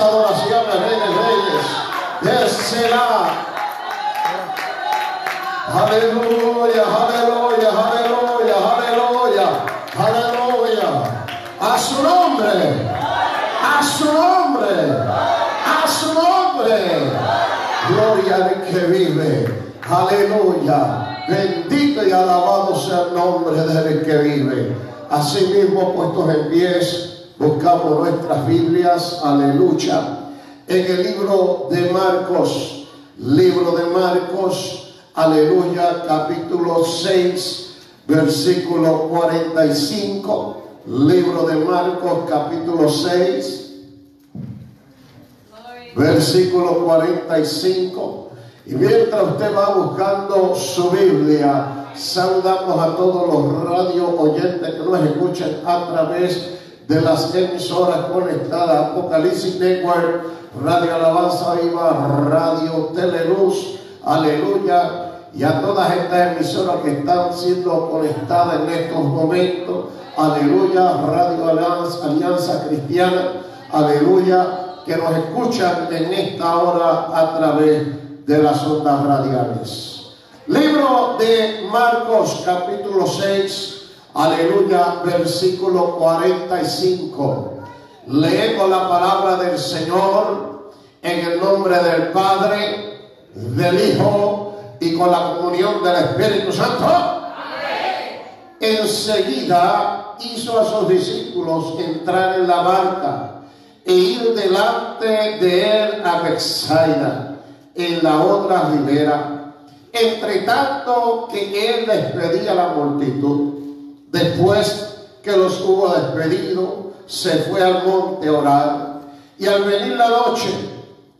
esa adoración al Rey de Reyes. Désela. Aleluya, aleluya, aleluya, aleluya, aleluya. A su nombre, a su nombre, a su nombre. Gloria al que vive. Aleluya. Bendito y alabado sea el nombre del que vive. Asimismo, puestos en pies, buscamos nuestras Biblias. Aleluya. En el libro de Marcos, libro de Marcos, aleluya, capítulo 6, versículo 45. Libro de Marcos, capítulo 6, versículo 45. Y mientras usted va buscando su Biblia, saludamos a todos los radio oyentes que nos escuchan a través de las emisoras conectadas, Apocalipsis Network, Radio Alabanza Viva, Radio Teleluz, aleluya, y a todas estas emisoras que están siendo conectadas en estos momentos, aleluya, Radio Alianza, Alianza Cristiana, aleluya, que nos escuchan en esta hora a través de las ondas radiales. Libro de Marcos capítulo 6, aleluya, versículo 45. Leemos la palabra del Señor en el nombre del Padre, del Hijo y con la comunión del Espíritu Santo. Enseguida hizo a sus discípulos entrar en la barca e ir delante de él a Bexaida en la otra ribera, entre tanto que él despedía a la multitud. Después que los hubo despedido, se fue al monte a orar. Y al venir la noche,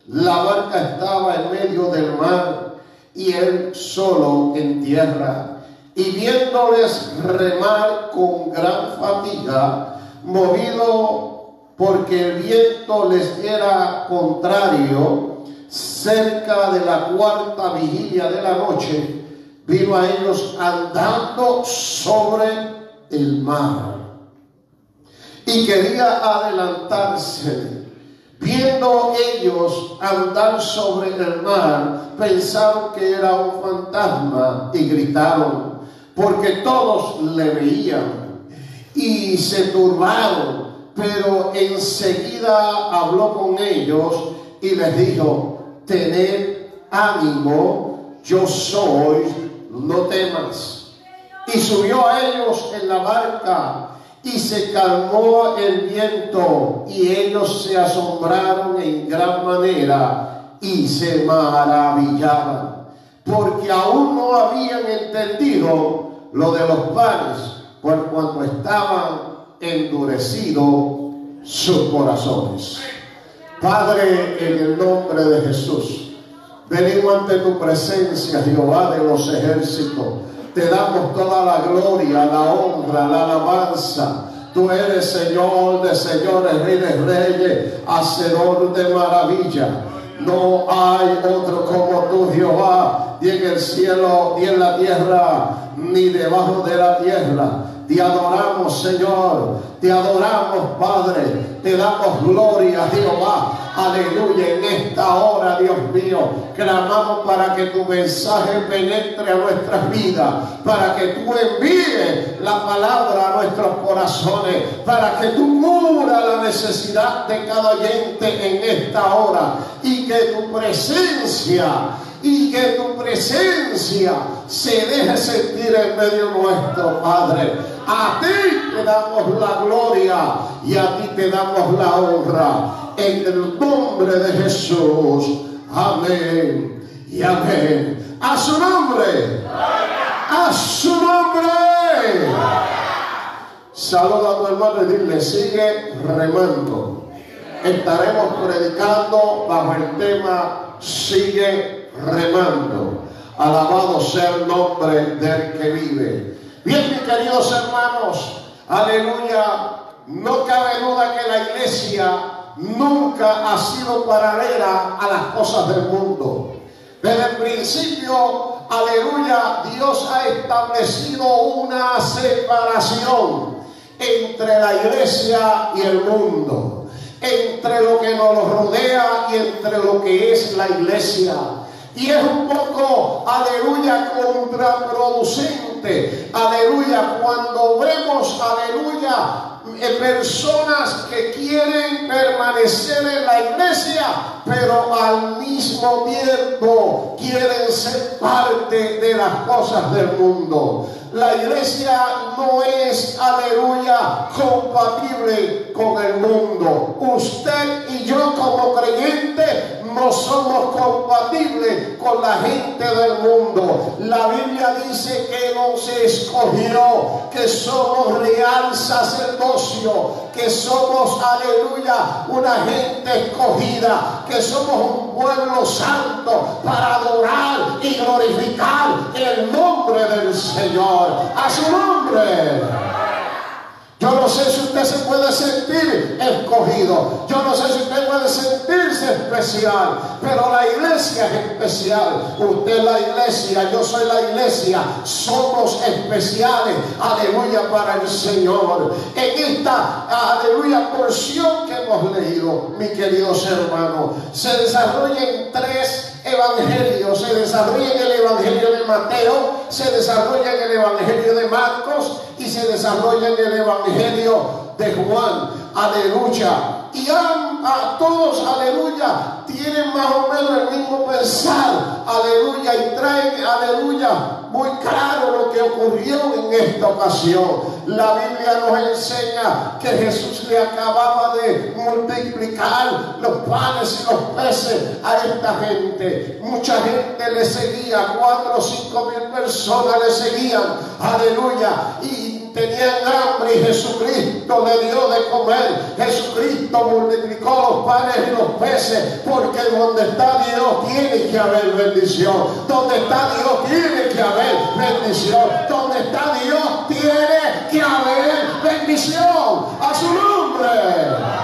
la barca estaba en medio del mar y él solo en tierra. Y viéndoles remar con gran fatiga, movido porque el viento les era contrario, cerca de la cuarta vigilia de la noche, vino a ellos andando sobre el mar. Y quería adelantarse. Viendo ellos andar sobre el mar, pensaron que era un fantasma y gritaron, porque todos le veían y se turbaron. Pero enseguida habló con ellos y les dijo, tened ánimo, yo soy, no temas. Y subió a ellos en la barca y se calmó el viento y ellos se asombraron en gran manera y se maravillaban, porque aún no habían entendido lo de los panes, por cuanto estaban endurecidos sus corazones. Padre, en el nombre de Jesús, venimos ante tu presencia, Jehová de los ejércitos. Te damos toda la gloria, la honra, la alabanza. Tú eres Señor de señores, Rey de reyes, hacedor de maravilla. No hay otro como tú, Jehová, ni en el cielo, ni en la tierra, ni debajo de la tierra. Te adoramos, Señor. Te adoramos, Padre. Te damos gloria, Jehová. Aleluya. En esta hora, Dios mío, clamamos para que tu mensaje penetre a nuestras vidas. Para que tú envíes la palabra a nuestros corazones. Para que tú cura la necesidad de cada oyente en esta hora. Y que tu presencia y que tu presencia se deje sentir en medio nuestro, Padre. A ti te damos la gloria y a ti te damos la honra. En el nombre de Jesús. Amén y amén. A su nombre. A su nombre. Saluda a tu hermano y dile, sigue remando. Estaremos predicando bajo el tema, sigue remando. Alabado sea el nombre del que vive. Bien, mis queridos hermanos, aleluya, no cabe duda que la iglesia nunca ha sido paralela a las cosas del mundo. Desde el principio, aleluya, Dios ha establecido una separación entre la iglesia y el mundo. entre lo que nos rodea y entre lo que es la iglesia. Y es un poco, aleluya, contraproducente, aleluya, cuando vemos, aleluya, personas que quieren permanecer en la iglesia, pero al mismo tiempo quieren ser parte de las cosas del mundo. La iglesia no es, aleluya, compatible con el mundo. Usted y yo como creyente no somos compatibles con la gente del mundo. La Biblia dice que nos escogió, que somos real sacerdocio, que somos, aleluya, una gente escogida, que somos un pueblo santo para adorar y glorificar el nombre del Señor a su nombre. Yo no sé si usted se puede sentir escogido. Yo no sé si usted puede sentirse especial. Pero la iglesia es especial. Usted es la iglesia, yo soy la iglesia. Somos especiales. Aleluya para el Señor. En esta, aleluya, porción que hemos leído, mi queridos hermanos, se desarrolla en tres evangelio se desarrolla en el evangelio de Mateo, se desarrolla en el evangelio de Marcos y se desarrolla en el evangelio de Juan. Aleluya. Y a, todos, aleluya, tienen más o menos el mismo pensar. Aleluya. Y traen, aleluya, muy claro lo que ocurrió en esta ocasión. La Biblia nos enseña que Jesús le acababa de multiplicar los panes y los peces a esta gente. Mucha gente le seguía, cuatro o cinco mil personas le seguían. Aleluya. Y tenían hambre y Jesucristo le dio de comer. Jesucristo multiplicó los panes y los peces, porque donde está Dios tiene que haber bendición. Donde está Dios tiene que haber bendición. Donde está Dios tiene que haber bendición. A su nombre.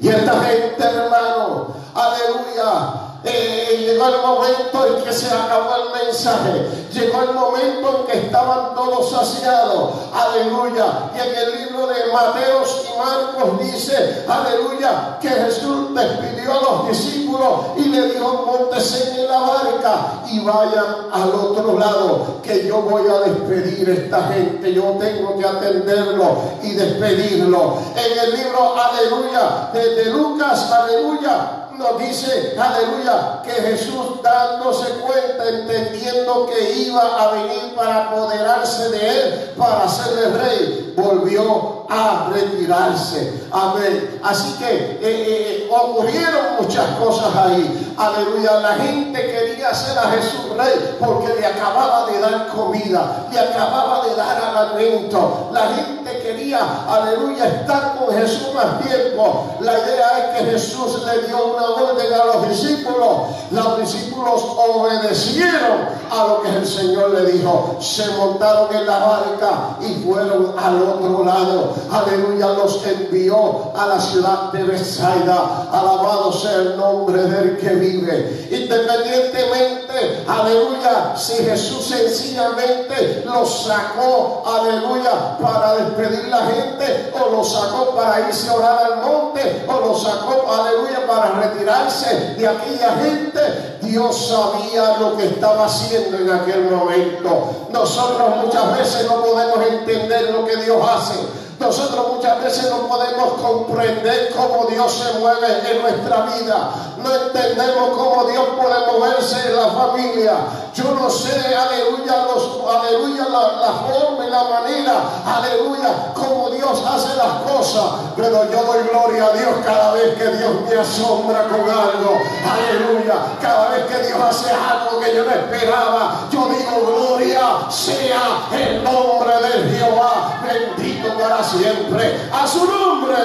Y esta gente, hermano, aleluya eh, llegó el momento en que se acabó el mensaje. Llegó el momento en que estaban todos saciados. Aleluya. Y en el libro de Mateos y Marcos dice, aleluya, que Jesús despidió a los discípulos y le dijo, montesen en la barca y vayan al otro lado, que yo voy a despedir a esta gente. Yo tengo que atenderlo y despedirlo. En el libro, aleluya, de Lucas, aleluya, nos dice, aleluya, que Jesús dándose cuenta, entendiendo que iba a venir para apoderarse de él, para el rey, volvió a retirarse. Amén. Así que eh, eh, ocurrieron muchas cosas ahí. Aleluya. La gente quería hacer a Jesús rey porque le acababa de dar comida, le acababa de dar alimento. La gente quería, aleluya, estar con Jesús más tiempo. La idea es que Jesús le dio una orden a los discípulos. Los discípulos obedecieron a lo que el Señor le dijo. Se montaron en la barca y fueron al otro lado. Aleluya, los envió a la ciudad de Bethsaida. Alabado sea el nombre del que vive. Independientemente, aleluya, si Jesús sencillamente los sacó, aleluya, para despedir la gente, o los sacó para irse a orar al monte, o los sacó, aleluya, para de aquella gente, Dios sabía lo que estaba haciendo en aquel momento. Nosotros muchas veces no podemos entender lo que Dios hace. Nosotros muchas veces no podemos comprender cómo Dios se mueve en nuestra vida. No entendemos cómo Dios puede moverse en la familia. Yo no sé, aleluya, aleluya, la, forma y la manera, aleluya, cómo Dios hace las cosas. Pero yo doy gloria a Dios cada vez que Dios me asombra con algo. Aleluya. Cada vez que Dios hace algo que yo no esperaba, yo digo gloria sea el nombre de Jehová. Bendito para siempre. A su nombre.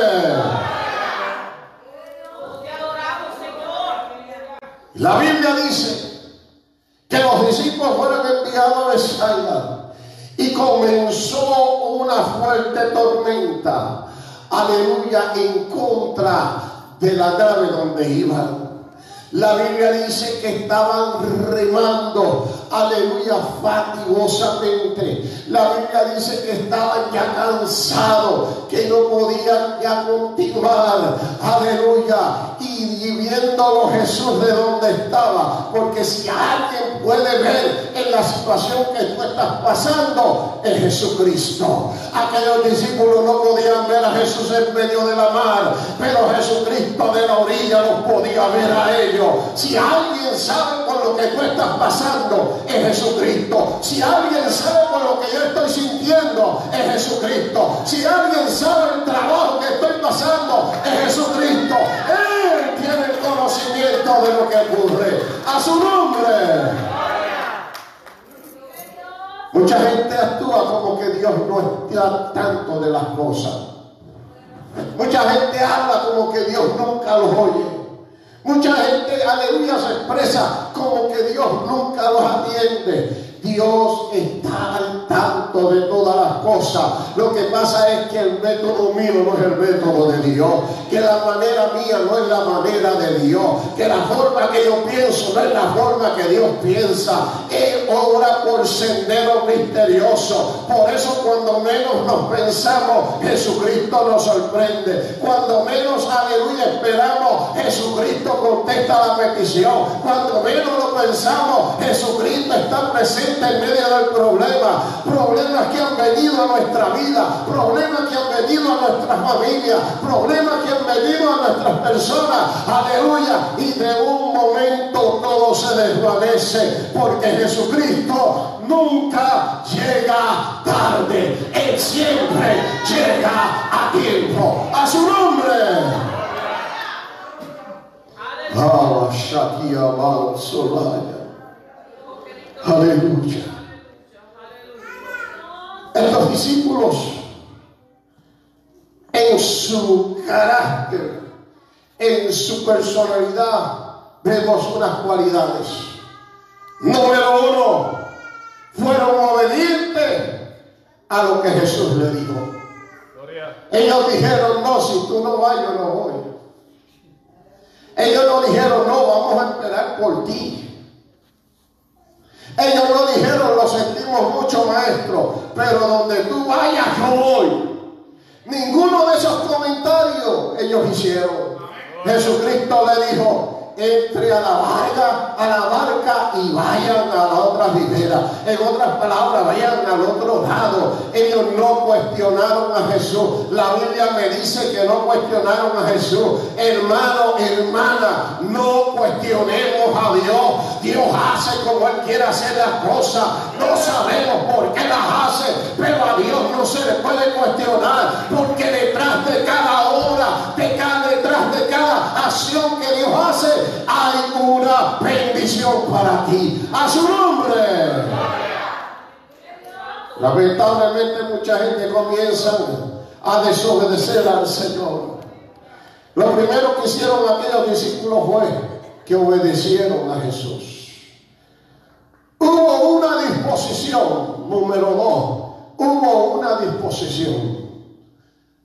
La Biblia dice que los discípulos fueron enviados a Besaida y comenzó una fuerte tormenta, aleluya, en contra de la nave donde iban. La Biblia dice que estaban remando, aleluya, fatigosamente. La Biblia dice que estaban ya cansados, que no podían ya continuar, aleluya. Y, viéndolo Jesús de donde estaba, porque si alguien puede ver en la situación que tú estás pasando, es Jesucristo. Aquellos discípulos no podían ver a Jesús en medio de la mar, pero Jesucristo de la orilla los podía ver a ellos. Si alguien sabe por lo que tú estás pasando, es Jesucristo. Si alguien sabe por lo que yo estoy sintiendo, es Jesucristo. Si alguien sabe el trabajo que estoy pasando, es Jesucristo. Él tiene el conocimiento de lo que ocurre. A su nombre. Mucha gente actúa como que Dios no está tanto de las cosas. Mucha gente habla como que Dios nunca los oye. Mucha gente, aleluya, se expresa como que Dios nunca los atiende. Dios está al tanto de todas las cosas. Lo que pasa es que el método mío no es el método de Dios. Que la manera mía no es la manera de Dios. Que la forma que yo pienso no es la forma que Dios piensa. Él obra por sendero misterioso. Por eso cuando menos nos pensamos, Jesucristo nos sorprende. Cuando menos, aleluya, esperamos, Jesucristo contesta la petición. Cuando menos lo pensamos, Jesucristo está presente en medio del problema, problemas que han venido a nuestra vida, problemas que han venido a nuestra familia, problemas que han venido a nuestras personas, aleluya, y de un momento todo se desvanece, porque Jesucristo nunca llega tarde, Él siempre llega a tiempo, a su nombre. Ah, Shakia Solaya. Aleluya. Estos discípulos, en su carácter, en su personalidad, vemos unas cualidades. Número uno, fueron obedientes a lo que Jesús le dijo. Ellos dijeron, no, si tú no vas, yo no voy. Ellos no dijeron, no, vamos a esperar por ti. Ellos no dijeron, lo sentimos mucho, maestro, pero donde tú vayas, yo voy. Ninguno de esos comentarios ellos hicieron. Jesucristo le dijo, entre a la barca, a la barca y vayan a la otra ribera. En otras palabras, vayan al otro lado. Ellos no cuestionaron a Jesús. La Biblia me dice que no cuestionaron a Jesús. Hermano, hermana, no cuestionemos a Dios. Dios hace como Él quiere hacer las cosas. No sabemos por qué las hace, pero a Dios no se le puede cuestionar, porque detrás hay una bendición para ti. A su nombre. Lamentablemente mucha gente comienza a desobedecer al Señor. Lo primero que hicieron aquellos discípulos fue que obedecieron a Jesús. Hubo una disposición, número dos, hubo una disposición.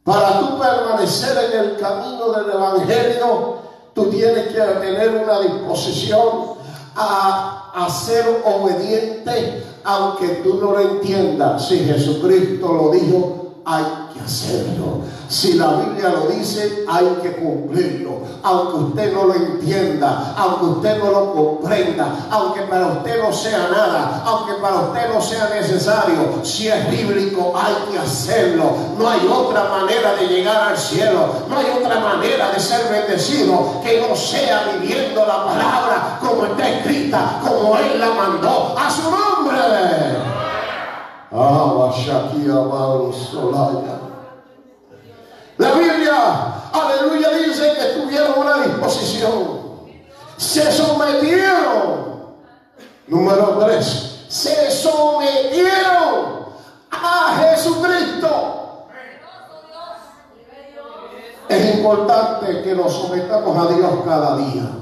Para tú permanecer en el camino del Evangelio, Tú tienes que tener una disposición a, a ser obediente, aunque tú no lo entiendas. Si Jesucristo lo dijo, hay que hacerlo. Si la Biblia lo dice, hay que cumplirlo. Aunque usted no lo entienda, aunque usted no lo comprenda, aunque para usted no sea nada, aunque para usted no sea necesario, si es bíblico, hay que hacerlo. No hay otra manera de llegar al cielo, no hay otra manera de ser bendecido que no sea viviendo la palabra como está escrita, como Él la mandó a su nombre. La Biblia, aleluya, dice que tuvieron una disposición. Se sometieron. Número tres. Se sometieron a Jesucristo. Es importante que nos sometamos a Dios cada día.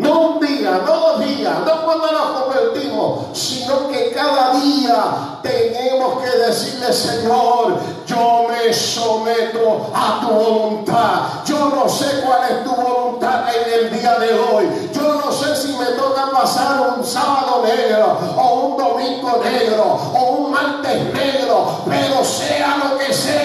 No un día, no dos días, no cuando nos convertimos, sino que cada día tenemos que decirle, Señor, yo me someto a tu voluntad. Yo no sé cuál es tu voluntad en el día de hoy. Yo a pasar un sábado negro o un domingo negro o un martes negro, pero sea lo que sea,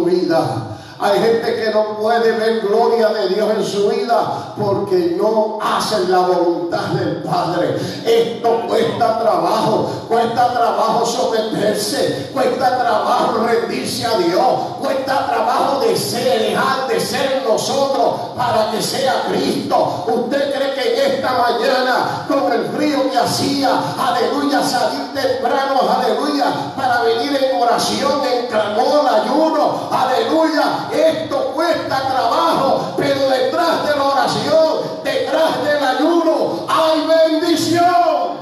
en tu vida. Hay gente que no puede ver gloria de Dios en su vida porque no hacen la voluntad del Padre. Esto cuesta trabajo, cuesta trabajo someterse, cuesta trabajo rendirse a Dios, cuesta trabajo de ser, dejar de ser nosotros para que sea Cristo. ¿Usted cree que en esta mañana, con el frío que hacía, aleluya, salir temprano, aleluya, para venir en oración, en clamor, ayuno, aleluya, esto cuesta trabajo, pero detrás de la oración, detrás del ayuno, hay bendición.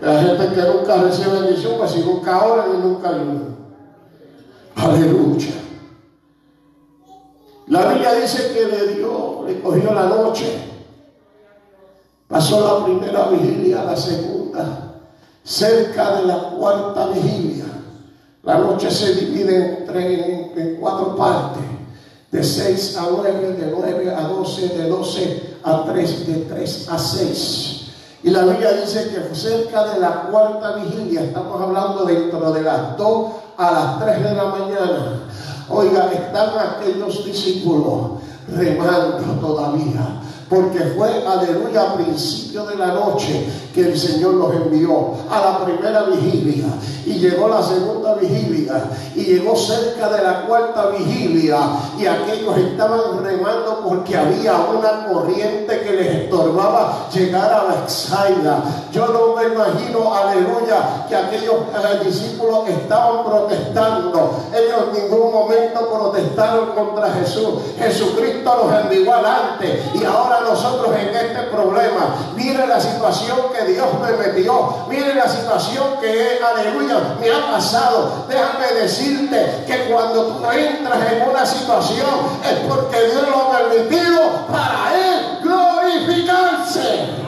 La gente que nunca recibe bendición, pues si nunca ora y nunca ayuda. Aleluya. La Biblia dice que le dio, le cogió la noche. Pasó la primera vigilia, la segunda cerca de la cuarta vigilia. La noche se divide en, en, cuatro partes, de 6 a 9, de 9 a 12, de 12 a 3, de 3 a 6. Y la Biblia dice que cerca de la cuarta vigilia, estamos hablando dentro de las 2 a las 3 de la mañana, oiga, están aquellos discípulos remando todavía porque fue, aleluya, a principio de la noche que el Señor los envió a la primera vigilia y llegó la segunda vigilia y llegó cerca de la cuarta vigilia y aquellos estaban remando porque había una corriente que les estorbaba llegar a la Exaida. Yo no me imagino, aleluya, que aquellos discípulos estaban protestando. Ellos en ningún momento protestaron contra Jesús. Jesucristo los envió adelante y ahora nosotros en este problema. Mire la situación que Dios me metió. Mire la situación que, aleluya, me ha pasado. Déjame decirte que cuando tú entras en una situación es porque Dios lo ha permitido para Él glorificarse.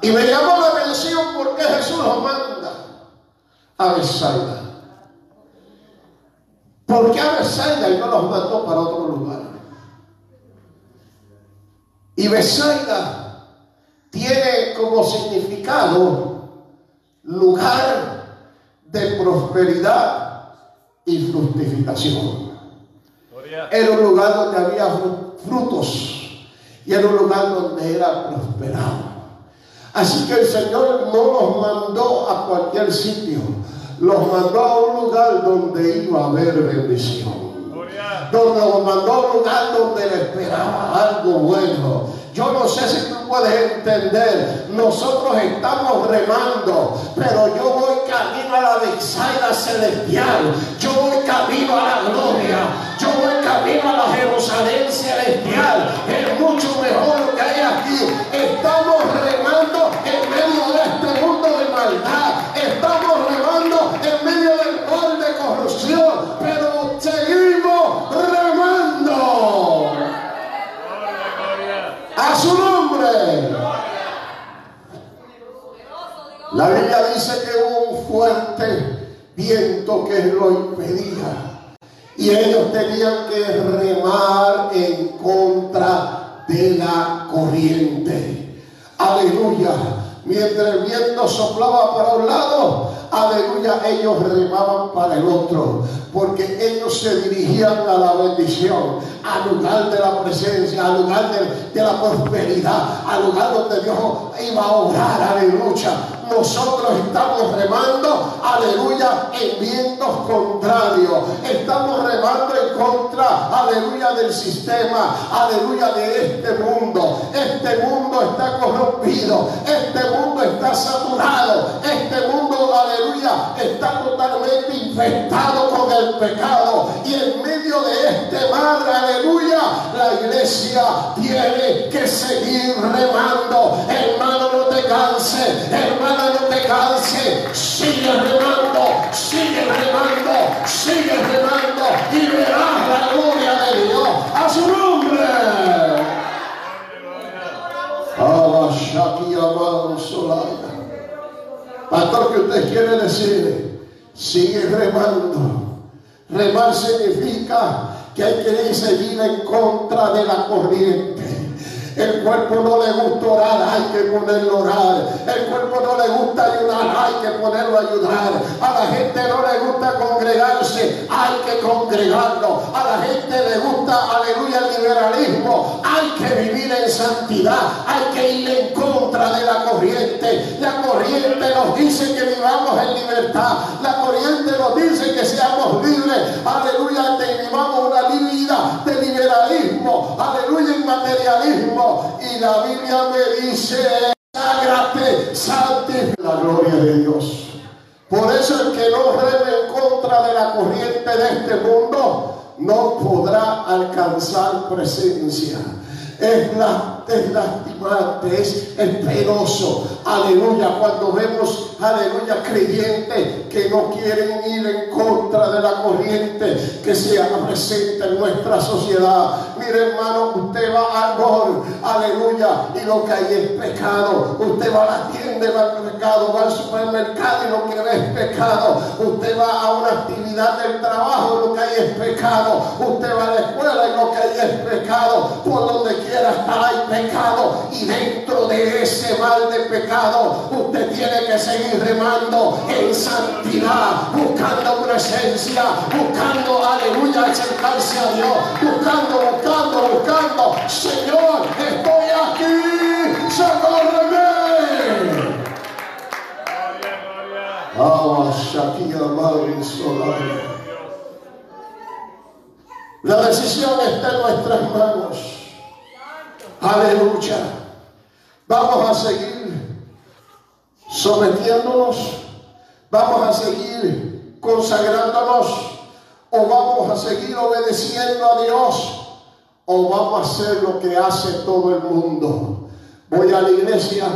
Y me llamó la atención porque Jesús lo manda a Besaida. ¿Por qué a Besaida y no los mandó para otro lugar? Y Besaida tiene como significado lugar de prosperidad y fructificación. Era un lugar donde había frutos y era un lugar donde era prosperado. Así que el Señor no los mandó a cualquier sitio los mandó a un lugar donde iba a haber bendición. Donde los mandó a un lugar donde le esperaba algo bueno. Yo no sé si tú puedes entender. Nosotros estamos remando, pero yo voy camino a la Bexaida celestial. Yo voy camino a la gloria. Yo voy camino a la Jerusalén celestial. Es mucho mejor lo que hay aquí. Estamos remando en medio de este mundo de maldad. La Biblia dice que hubo un fuerte viento que lo impedía. Y ellos tenían que remar en contra de la corriente. Aleluya. Mientras el viento soplaba para un lado, aleluya, ellos remaban para el otro, porque ellos se dirigían a la bendición, al lugar de la presencia, al lugar de, la prosperidad, al lugar donde Dios iba a obrar, aleluya. Nosotros estamos remando, aleluya, en vientos contrarios. Estamos remando en contra, aleluya, del sistema, aleluya, de este mundo. Este mundo está corrompido, este mundo está saturado, este mundo, aleluya, está totalmente infectado con el pecado. Y en medio de este mar, aleluya, la iglesia tiene que seguir remando. Hermano, no te canses, hermana, no te. Sigue remando, sigue remando, sigue remando y verás la gloria de Dios a su nombre. Pastor, ¿qué usted quiere decir? Sigue remando. Remar significa que hay que seguir en contra de la corriente. El cuerpo no le gusta orar, hay que ponerlo a orar. El cuerpo no le gusta ayudar, hay que ponerlo a ayudar. A la gente no le gusta congregarse, hay que congregarlo. A la gente le gusta, aleluya, el liberalismo. Hay que vivir en santidad, hay que ir en contra de la corriente. La corriente nos dice que vivamos en libertad. La corriente nos dice que seamos libres. Aleluya, que vivamos una. Aleluya, materialismo y la Biblia me dice, ságrate, salte la gloria de Dios. Por eso el que no reme en contra de la corriente de este mundo no podrá alcanzar presencia es, la, es lastimante, es, penoso. Aleluya, cuando vemos, aleluya, creyentes que no quieren ir en contra de la corriente que se presente en nuestra sociedad. Mire, hermano, usted va al gol, aleluya, y lo que hay es pecado. Usted va a la tienda va al pecado, va al supermercado y lo que ve es pecado. Usted va a una actividad del trabajo y lo que hay es pecado. Usted va a la escuela y lo que hay es pecado. Por donde quiera hay pecado y dentro de ese mal de pecado usted tiene que seguir remando en santidad, buscando presencia, buscando, aleluya, acercarse a Dios, buscando, buscando, buscando, Señor, estoy aquí, socórreme. La decisión está en nuestras manos. Aleluya. Vamos a seguir sometiéndonos. Vamos a seguir consagrándonos. O vamos a seguir obedeciendo a Dios. O vamos a hacer lo que hace todo el mundo. Voy a la iglesia,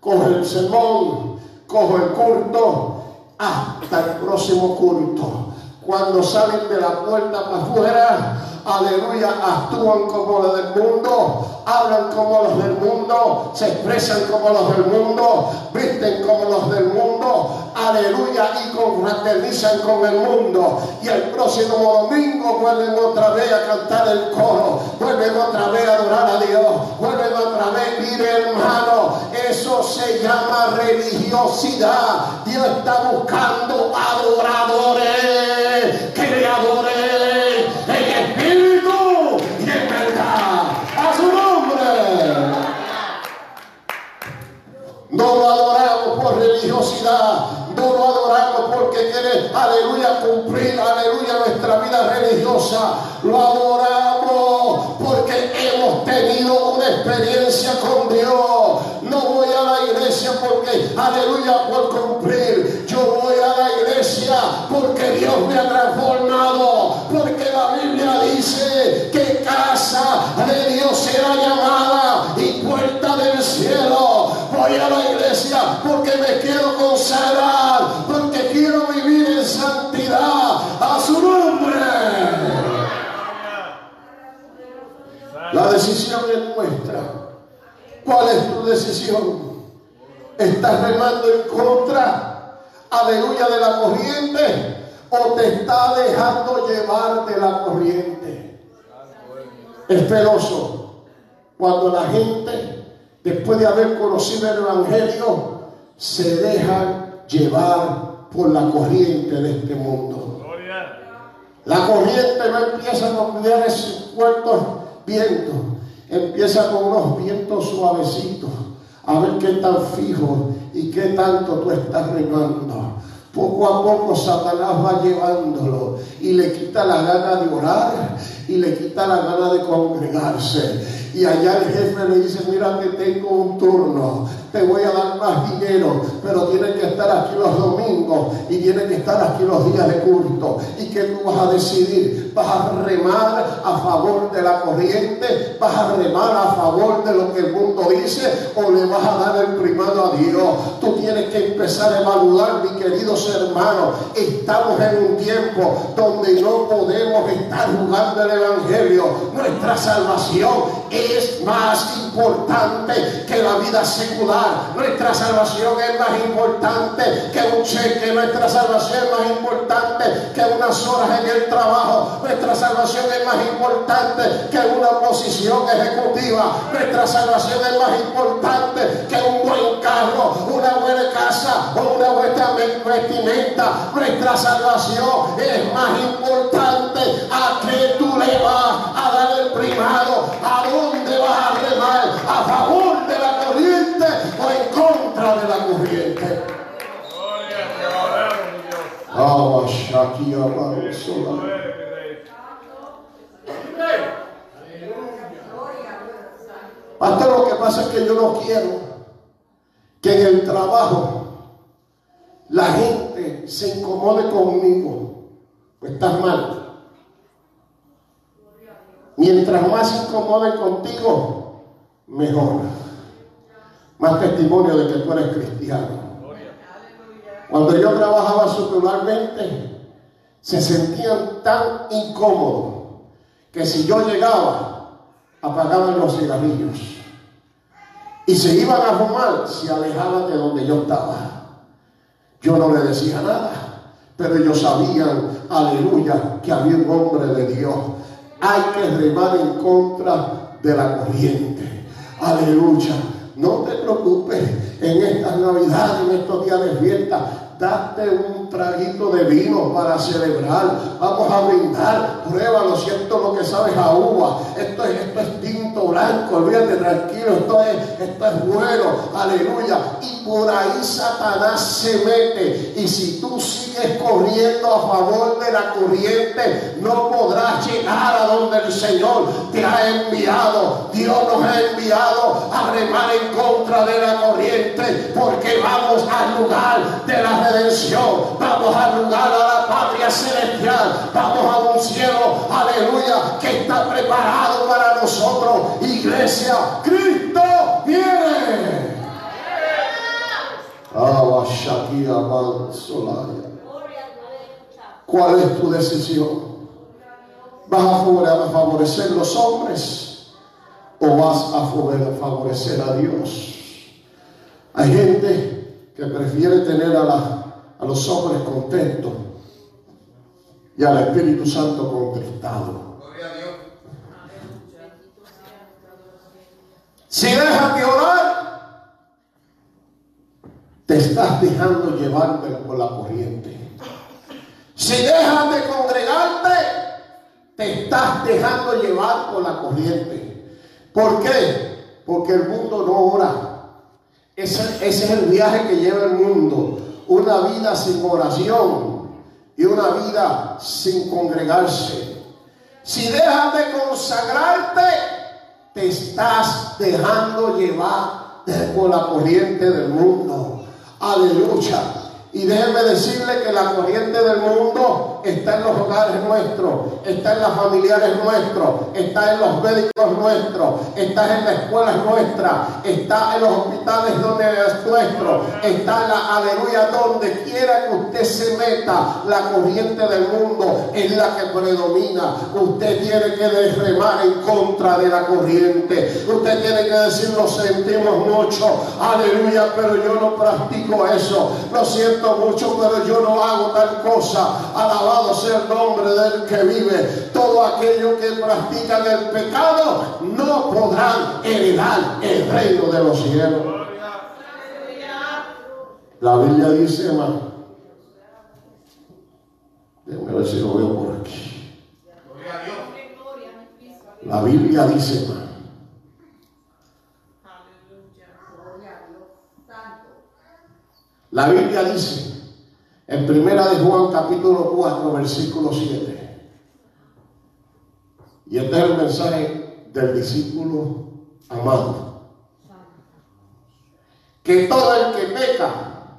cojo el sermón, cojo el culto, hasta el próximo culto. Cuando salen de la puerta para afuera, aleluya, actúan como los del mundo, hablan como los del mundo, se expresan como los del mundo, visten como los del mundo, aleluya, y confraternizan con el mundo. Y el próximo domingo vuelven otra vez a cantar el coro, vuelven otra vez a adorar a Dios, vuelven otra vez, mire hermano, eso se llama religiosidad. Dios está buscando adoradores, creadores No lo adoramos por religiosidad. No lo adoramos porque quiere, aleluya, cumplir, aleluya, nuestra vida religiosa. Lo adoramos porque hemos tenido una experiencia con Dios. No voy a la iglesia porque, aleluya, por cumplir. Yo voy a la iglesia porque Dios me ha transformado. Porque la Biblia dice que casa de Dios será llamada voy a la iglesia porque me quiero consagrar, porque quiero vivir en santidad a su nombre. La decisión es nuestra. ¿Cuál es tu decisión? ¿Estás remando en contra, aleluya, de la corriente? ¿O te está dejando llevar de la corriente? Es peloso cuando la gente después de haber conocido el Evangelio, se dejan llevar por la corriente de este mundo. La corriente no empieza con esos fuertes vientos, empieza con unos vientos suavecitos, a ver qué tan fijo y qué tanto tú estás remando. Poco a poco Satanás va llevándolo y le quita la gana de orar y le quita la gana de congregarse y allá el jefe le dice, mira que tengo un turno, te voy a dar más dinero pero tiene que estar aquí los domingos y tiene que estar aquí los días de culto. ¿Y que tú vas a decidir? ¿Vas a remar a favor de la corriente? ¿Vas a remar a favor de lo que el mundo dice? ¿O le vas a dar el primado a Dios? Tú tienes que empezar a evaluar, mi queridos hermanos. Estamos en un tiempo donde no podemos estar jugando el Evangelio. Nuestra salvación es más importante que la vida secular. Nuestra salvación es más importante que un cheque. Nuestra salvación es más importante que unas horas en el trabajo. Nuestra salvación es más importante que una posición ejecutiva. Nuestra salvación es más importante que un buen carro, una buena casa o una buena vestimenta. Nuestra salvación es más importante a que tú le vas a dar el primado. Pastor, lo que pasa es que yo no quiero que en el trabajo la gente se incomode conmigo. Pues estás mal. Mientras más incomode contigo, mejor. Más testimonio de que tú eres cristiano. Cuando yo trabajaba secularmente, se sentían tan incómodos que si yo llegaba, apagaban los cigarrillos. Y se iban a fumar, se alejaban de donde yo estaba. Yo no le decía nada, pero ellos sabían, aleluya, que había un hombre de Dios hay que remar en contra de la corriente. Aleluya. No te preocupes en estas navidades, en estos días de fiesta date un traguito de vino para celebrar. Vamos a brindar. Pruébalo, siento lo que sabes a uva. Esto es, esto es tinto blanco. Olvídate tranquilo. Esto es, esto es bueno. Aleluya. Y por ahí Satanás se mete. Y si tú sigues corriendo a favor de la corriente, no podrás llegar a donde el Señor te ha enviado. Dios nos ha enviado a remar en contra de la corriente. Porque vamos al lugar de la Vamos a lugar a la patria celestial. Vamos a un cielo, aleluya, que está preparado para nosotros. Iglesia, Cristo viene. ¿Cuál es tu decisión? ¿Vas a favorecer los hombres o vas a favorecer a Dios? Hay gente que prefiere tener a la a los hombres contentos y al Espíritu Santo contristado. Si dejas de orar, te estás dejando llevar por la corriente. Si dejas de congregarte, te estás dejando llevar por la corriente. ¿Por qué? Porque el mundo no ora. ese es el viaje que lleva el mundo una vida sin oración y una vida sin congregarse. Si dejas de consagrarte, te estás dejando llevar por la corriente del mundo. Aleluya. Y déjenme decirle que la corriente del mundo está en los hogares nuestros, está en las familiares nuestros, está en los médicos nuestros, está en las escuelas nuestras, está en los hospitales donde es nuestro, está en la aleluya donde quiera que usted se meta, la corriente del mundo es la que predomina. Usted tiene que derremar en contra de la corriente. Usted tiene que decir, lo sentimos mucho, aleluya, pero yo no practico eso. Lo siento mucho, pero yo no hago tal cosa. Alabado sea el nombre del que vive. Todo aquello que practican el pecado no podrán heredar el reino de los cielos. La Biblia dice, hermano. Déjame ver si lo veo por aquí. La Biblia dice, hermano. La Biblia dice en primera de Juan capítulo 4 versículo 7. Y este es el mensaje del discípulo amado que todo el que peca,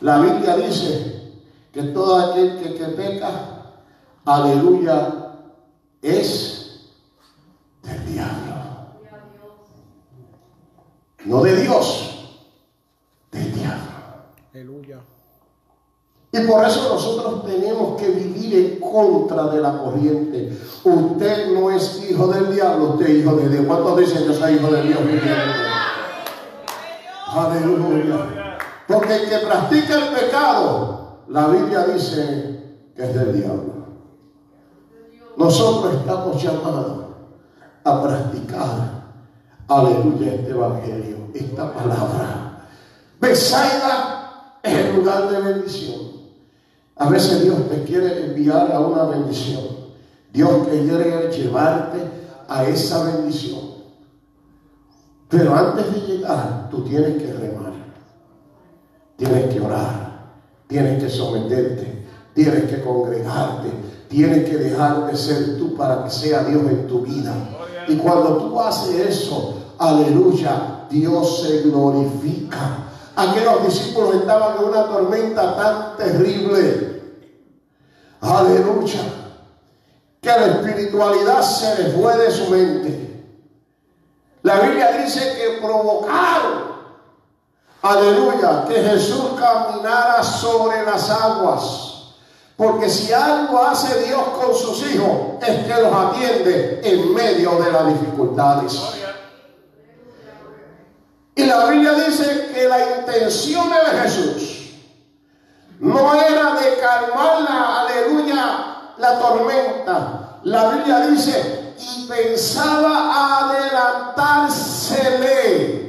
la Biblia dice que todo aquel que, que peca, aleluya, es del diablo. No de Dios. Aleluya. Y por eso nosotros tenemos que vivir en contra de la corriente. Usted no es hijo del diablo, usted es hijo de Dios. ¿Cuántos dicen que soy hijo de Dios? Aleluya. Porque el que practica el pecado, la Biblia dice que es del diablo. Nosotros estamos llamados a practicar, aleluya, este evangelio, esta palabra. Besaida es el lugar de bendición. A veces Dios te quiere enviar a una bendición. Dios quiere llevarte a esa bendición. Pero antes de llegar, tú tienes que remar. Tienes que orar. Tienes que someterte. Tienes que congregarte. Tienes que dejar de ser tú para que sea Dios en tu vida. Y cuando tú haces eso, aleluya, Dios se glorifica. Aquellos discípulos estaban en una tormenta tan terrible. Aleluya. Que la espiritualidad se les fue de su mente. La Biblia dice que provocaron, aleluya, que Jesús caminara sobre las aguas. Porque si algo hace Dios con sus hijos es que los atiende en medio de las dificultades. Y la Biblia dice que la intención de Jesús no era de calmar la, aleluya, la tormenta. La Biblia dice, y pensaba adelantársele.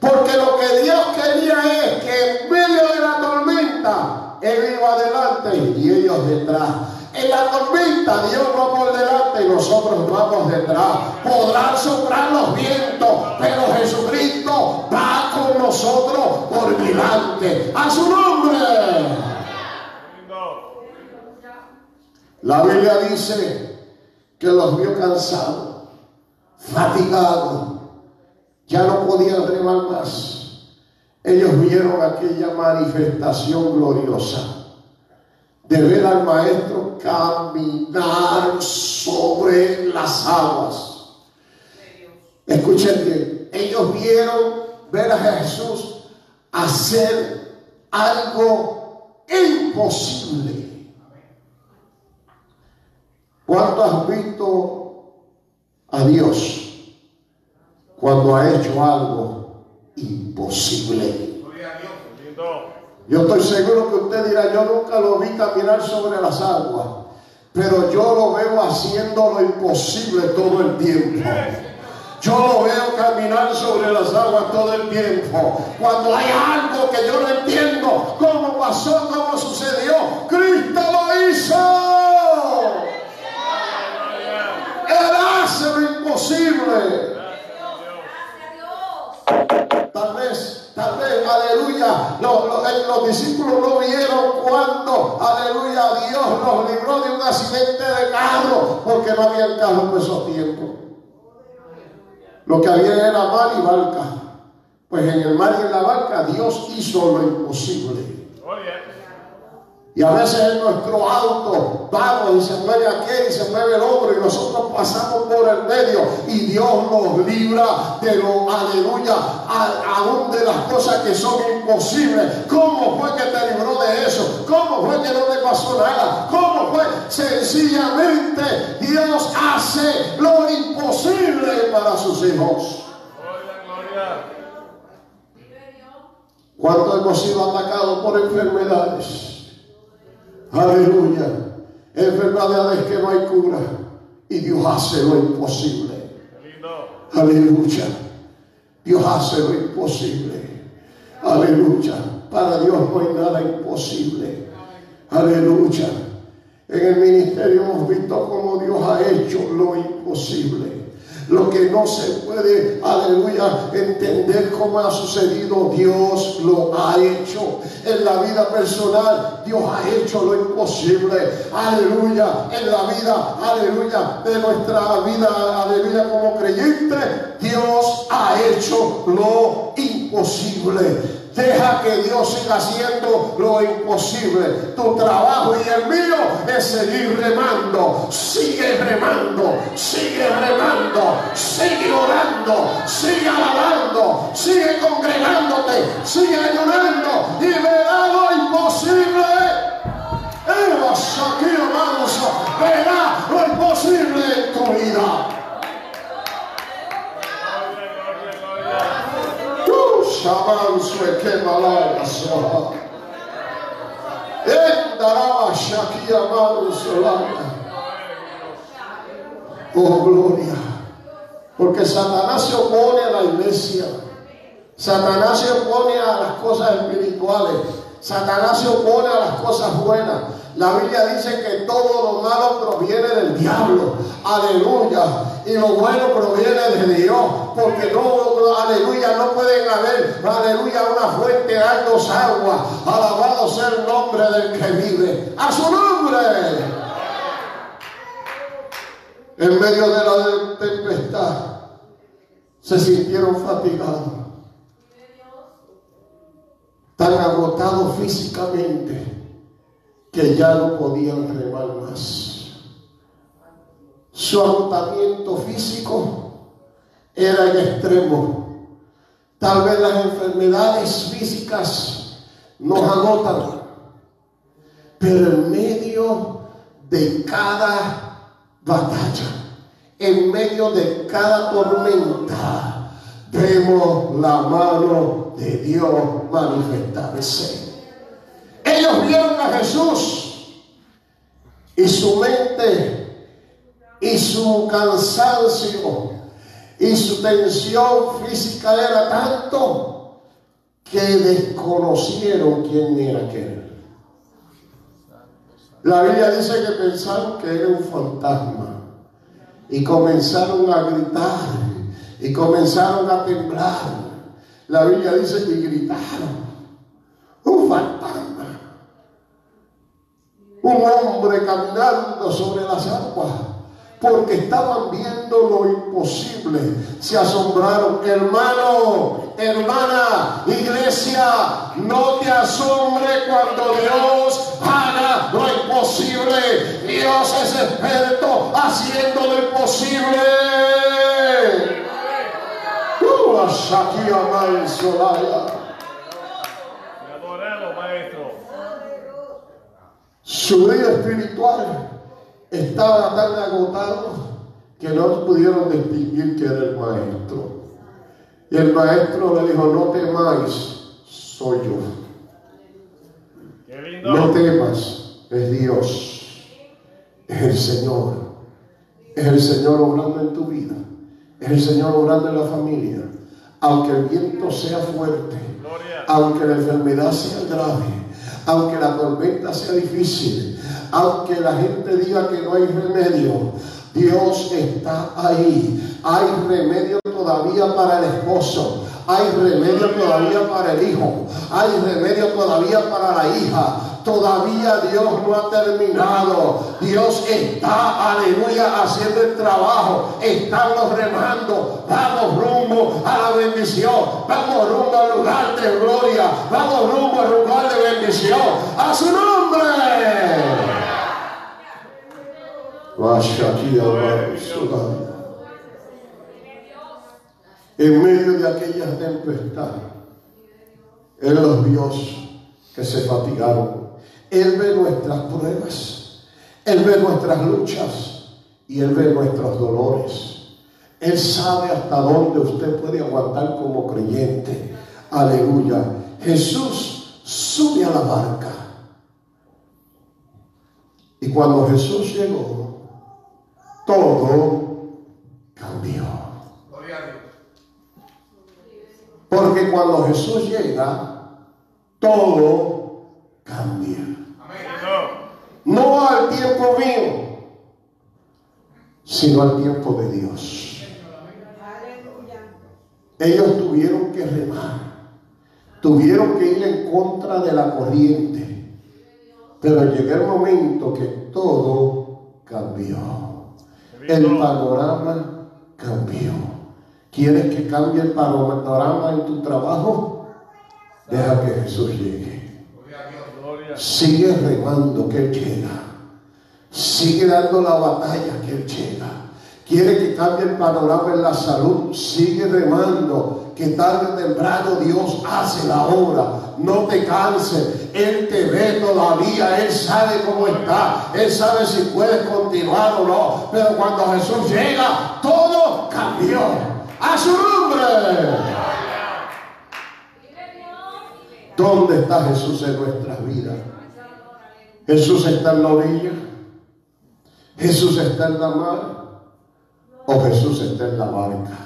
Porque lo que Dios quería es que en medio de la tormenta, Él iba adelante y ellos detrás. En la tormenta Dios va por delante y nosotros vamos detrás. Podrán soplar los vientos, pero Jesucristo va con nosotros por delante. A su nombre. La Biblia dice que los vio cansados, fatigados, ya no podían remar más. Ellos vieron aquella manifestación gloriosa de ver al maestro caminar sobre las aguas. Escuchen bien, ellos vieron ver a Jesús hacer algo imposible. ¿Cuánto has visto a Dios cuando ha hecho algo imposible? Yo estoy seguro que usted dirá, yo nunca lo vi caminar sobre las aguas, pero yo lo veo haciendo lo imposible todo el tiempo. Yo lo veo caminar sobre las aguas todo el tiempo. Cuando hay algo que yo no entiendo, cómo pasó, cómo sucedió, Cristo lo hizo. Él hace lo imposible. Tal vez Tal vez, aleluya, eh, los, discípulos no vieron cuando, aleluya, Dios nos libró de un accidente de carro, porque no había carro en esos tiempos. Lo que había era mar y barca. Pues en el mar y en la barca Dios hizo lo imposible. Y a veces en nuestro auto vamos y se mueve aquel y se mueve el otro y nosotros pasamos por el medio y Dios nos libra de lo, aleluya, aún de las cosas que son imposibles. ¿Cómo fue que te libró de eso? ¿Cómo fue que no te pasó nada? ¿Cómo fue? Sencillamente Dios hace lo imposible para sus hijos. ¿Cuánto hemos sido atacados por enfermedades? Aleluya. Enfermedades que no hay cura. Y Dios hace lo imposible. Aleluya. Dios hace lo imposible. Aleluya. Para Dios no hay nada imposible. Aleluya. En el ministerio hemos visto cómo Dios ha hecho lo imposible. Lo que no se puede, aleluya, entender cómo ha sucedido, Dios lo ha hecho. En la vida personal, Dios ha hecho lo imposible. Aleluya. En la vida, aleluya, de nuestra vida, aleluya, como creyente, Dios ha hecho lo imposible. Deja que Dios siga haciendo lo imposible. Tu trabajo y el mío es seguir remando. Sigue remando, sigue remando, sigue orando, sigue alabando, sigue congregándote, sigue ayunando y verá lo imposible. aquí, Oh, gloria. Porque Satanás se opone a la iglesia. Satanás se opone a las cosas espirituales. Satanás se opone a las cosas buenas. La Biblia dice que todo lo malo proviene del diablo. Aleluya. Y lo bueno proviene de Dios. Porque no, aleluya, no pueden haber, aleluya, una fuente de dos aguas. Alabado sea el nombre del que vive. A su nombre. En medio de la tempestad se sintieron fatigados. Tan agotados físicamente que ya no podían remar más. Su agotamiento físico era en extremo. Tal vez las enfermedades físicas nos agotan, pero en medio de cada batalla, en medio de cada tormenta, vemos la mano de Dios manifestarse. Ellos vieron a Jesús y su mente y su cansancio y su tensión física era tanto que desconocieron quién era aquel. La Biblia dice que pensaron que era un fantasma y comenzaron a gritar y comenzaron a temblar. La Biblia dice que gritaron, un fantasma un hombre caminando sobre las aguas, porque estaban viendo lo imposible. Se asombraron, hermano, hermana, iglesia, no te asombre cuando Dios haga lo imposible. Dios es experto haciendo lo imposible. Uh, Su vida espiritual estaba tan agotado que no pudieron distinguir que era el maestro. Y el maestro le dijo, no temáis, soy yo. No temas, es Dios, es el Señor. Es el Señor obrando en tu vida. Es el Señor obrando en la familia. Aunque el viento sea fuerte, aunque la enfermedad sea grave, aunque la tormenta sea difícil, aunque la gente diga que no hay remedio, Dios está ahí. Hay remedio todavía para el esposo. Hay remedio todavía para el hijo. Hay remedio todavía para la hija. Todavía Dios no ha terminado. Dios está, aleluya, haciendo el trabajo. Estamos remando. Vamos rumbo a la bendición. Vamos rumbo al lugar de gloria. Vamos rumbo al lugar de bendición. A su nombre. En medio de aquellas tempestades, Él los vio que se fatigaron él ve nuestras pruebas, Él ve nuestras luchas y Él ve nuestros dolores. Él sabe hasta dónde usted puede aguantar como creyente. Aleluya. Jesús sube a la barca. Y cuando Jesús llegó, todo cambió. Porque cuando Jesús llega, todo cambia. No al tiempo mío, sino al tiempo de Dios. ellos tuvieron que remar, tuvieron que ir en contra de la corriente. Pero llegó el momento que todo cambió. El panorama cambió. ¿Quieres que cambie el panorama en tu trabajo? Deja que Jesús llegue. Sigue remando que Él llega. Sigue dando la batalla que Él llega. Quiere que cambie el panorama en la salud. Sigue remando que tarde o temprano Dios hace la obra. No te canses. Él te ve todavía. Él sabe cómo está. Él sabe si puedes continuar o no. Pero cuando Jesús llega, todo cambió. A su nombre. ¿Dónde está Jesús en nuestras vidas? Jesús está en la orilla. Jesús está en la mar o Jesús está en la barca.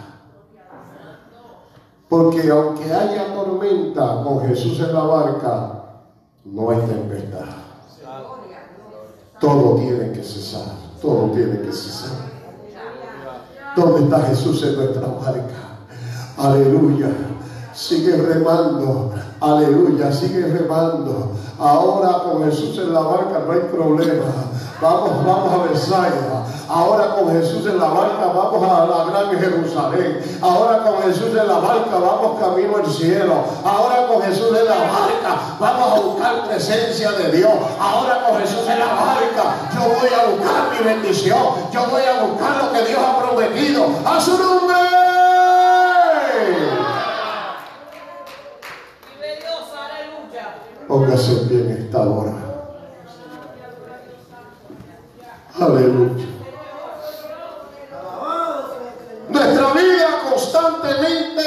Porque aunque haya tormenta con Jesús en la barca, no hay tempestad. Todo tiene que cesar, todo tiene que cesar. ¿Dónde está Jesús en nuestra barca? Aleluya. Sigue remando. Aleluya. Sigue remando. Ahora con Jesús en la barca no hay problema. Vamos, vamos a Besaida. Ahora con Jesús en la barca vamos a la gran Jerusalén. Ahora con Jesús en la barca vamos camino al cielo. Ahora con Jesús en la barca vamos a buscar presencia de Dios. Ahora con Jesús en la barca yo voy a buscar mi bendición. Yo voy a buscar lo que Dios ha prometido. A su nombre. Póngase bien esta hora. Aleluya. Nuestra vida constantemente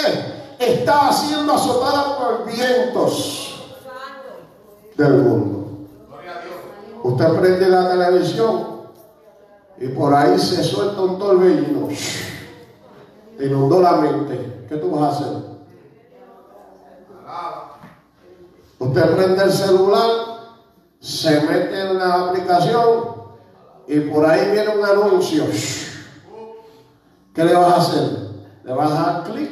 está siendo azotada por vientos del mundo. Usted prende la televisión y por ahí se suelta un torbellino. Te inundó la mente. ¿Qué tú vas a hacer? Usted prende el celular, se mete en la aplicación y por ahí viene un anuncio. ¿Qué le vas a hacer? ¿Le vas a dar clic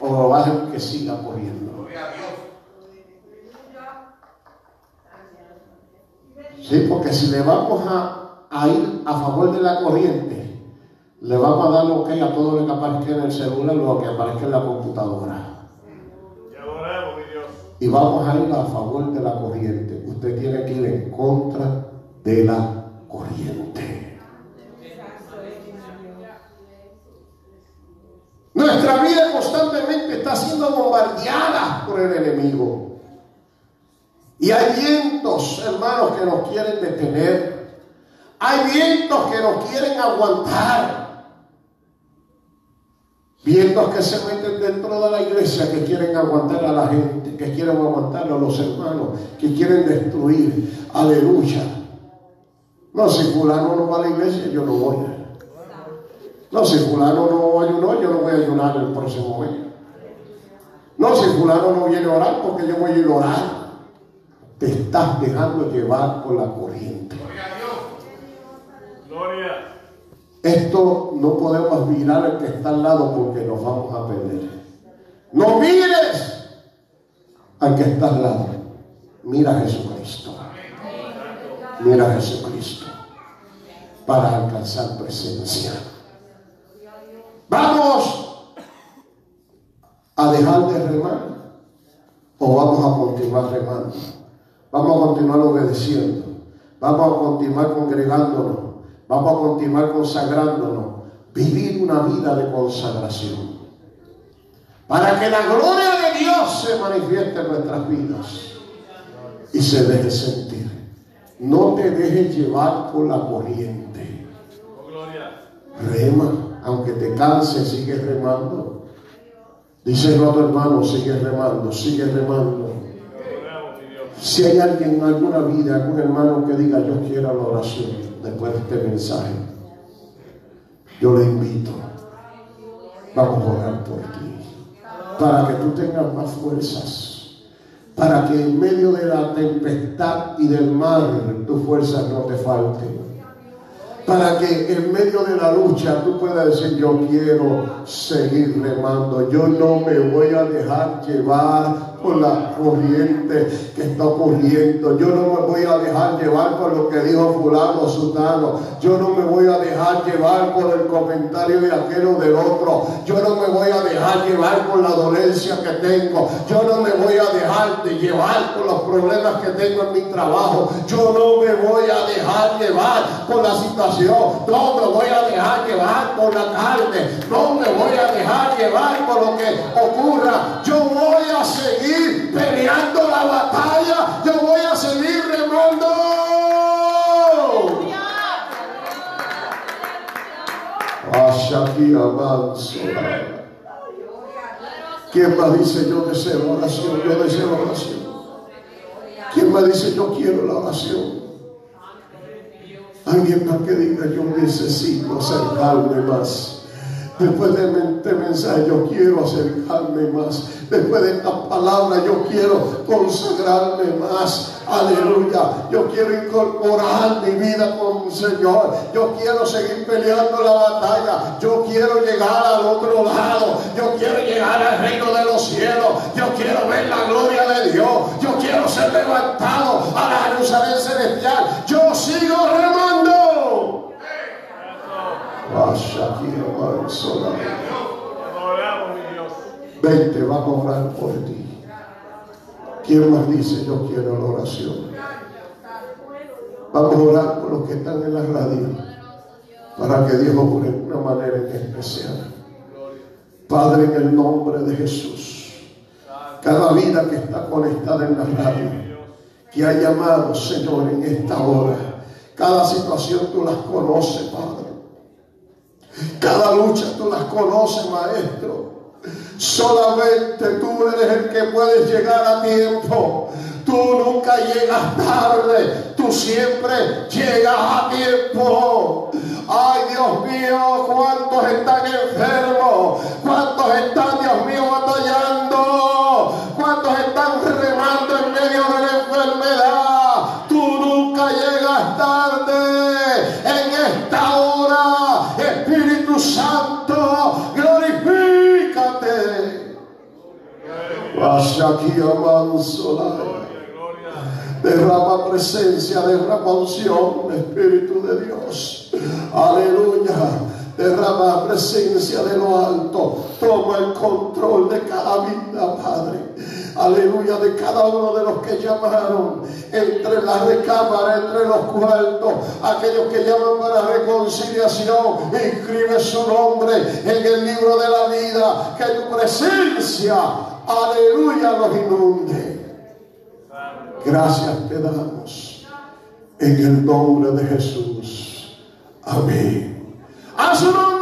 o lo vas a que siga corriendo? Sí, porque si le vamos a, ir a favor de la corriente, le vamos a dar que a todo lo que aparezca en el celular, lo que aparezca en la computadora. Y vamos a ir a favor de la corriente. Usted tiene que ir en contra de la corriente. Nuestra vida constantemente está siendo bombardeada por el enemigo. Y hay vientos, hermanos, que nos quieren detener. Hay vientos que nos quieren aguantar. Vientos que se meten dentro de la iglesia, que quieren aguantar a la gente, que quieren aguantar a los hermanos, que quieren destruir. Aleluya. No, si fulano no va a la iglesia, yo no voy. No, si fulano no ayunó, yo no voy a ayunar el próximo mes. No, si fulano no viene a orar, porque yo voy a ir a orar. Te estás dejando llevar por la corriente. Gloria a Dios. Gloria. Esto no podemos mirar al que está al lado porque nos vamos a perder. No mires al que está al lado. Mira a Jesucristo. Mira a Jesucristo para alcanzar presencia. Vamos a dejar de remar o vamos a continuar remando. Vamos a continuar obedeciendo. Vamos a continuar congregándonos. Vamos a continuar consagrándonos. Vivir una vida de consagración. Para que la gloria de Dios se manifieste en nuestras vidas y se deje sentir. No te dejes llevar por la corriente. Rema, aunque te canses, sigue remando. Dice el otro hermano, sigue remando, sigue remando. Si hay alguien en alguna vida, algún hermano que diga yo quiero la oración después de este mensaje, yo le invito. Vamos a orar por ti. Para que tú tengas más fuerzas para que en medio de la tempestad y del mar tus fuerzas no te falten. para que en medio de la lucha tú puedas decir, yo quiero seguir remando, yo no me voy a dejar llevar por la corriente que está ocurriendo, yo no me voy a dejar llevar por lo que dijo fulano sutano, yo no me voy a dejar llevar por el comentario de aquel o del otro, yo no me voy a dejar llevar por la dolencia que tengo, yo no me voy a dejar de llevar por los problemas que tengo en mi trabajo, yo no me voy a dejar llevar por la situación. No me voy a dejar llevar por la carne, no me voy a dejar llevar por lo que ocurra. Yo voy a seguir peleando la batalla, yo voy a seguir remando. ¿Quién más dice yo deseo oración? Yo deseo oración. ¿Quién me dice yo quiero la oración? Alguien más que diga, yo necesito acercarme más. Después de este mensaje, yo quiero acercarme más. Después de esta palabra, yo quiero consagrarme más. Aleluya. Yo quiero incorporar mi vida con el Señor. Yo quiero seguir peleando la batalla. Yo quiero llegar al otro lado. Yo quiero llegar al reino de los cielos. Yo quiero ver la gloria de Dios. Yo quiero ser levantado a la Jerusalén celestial. Yo sigo remando. Vente, vamos a orar por ti. ¿Quién más dice yo quiero la oración? Vamos a orar por los que están en la radio para que Dios obre de una manera especial. Padre, en el nombre de Jesús, cada vida que está conectada en la radio, que ha llamado, Señor, en esta hora, cada situación tú las conoces, Padre. Cada lucha tú las conoces, Maestro. Solamente tú eres el que puedes llegar a tiempo. Tú nunca llegas tarde, tú siempre llegas a tiempo. Ay, Dios mío, cuántos están enfermos, cuántos están, Dios mío, batallando, cuántos están Derrama presencia, derrama unción, Espíritu de Dios. Aleluya. Derrama presencia de lo alto. Toma el control de cada vida, Padre. Aleluya, de cada uno de los que llamaron entre la recámara, entre los cuartos, aquellos que llaman para reconciliación, inscribe su nombre en el libro de la vida, que tu presencia, aleluya, los inunde. Gracias te damos en el nombre de Jesús. Amén. A su nombre.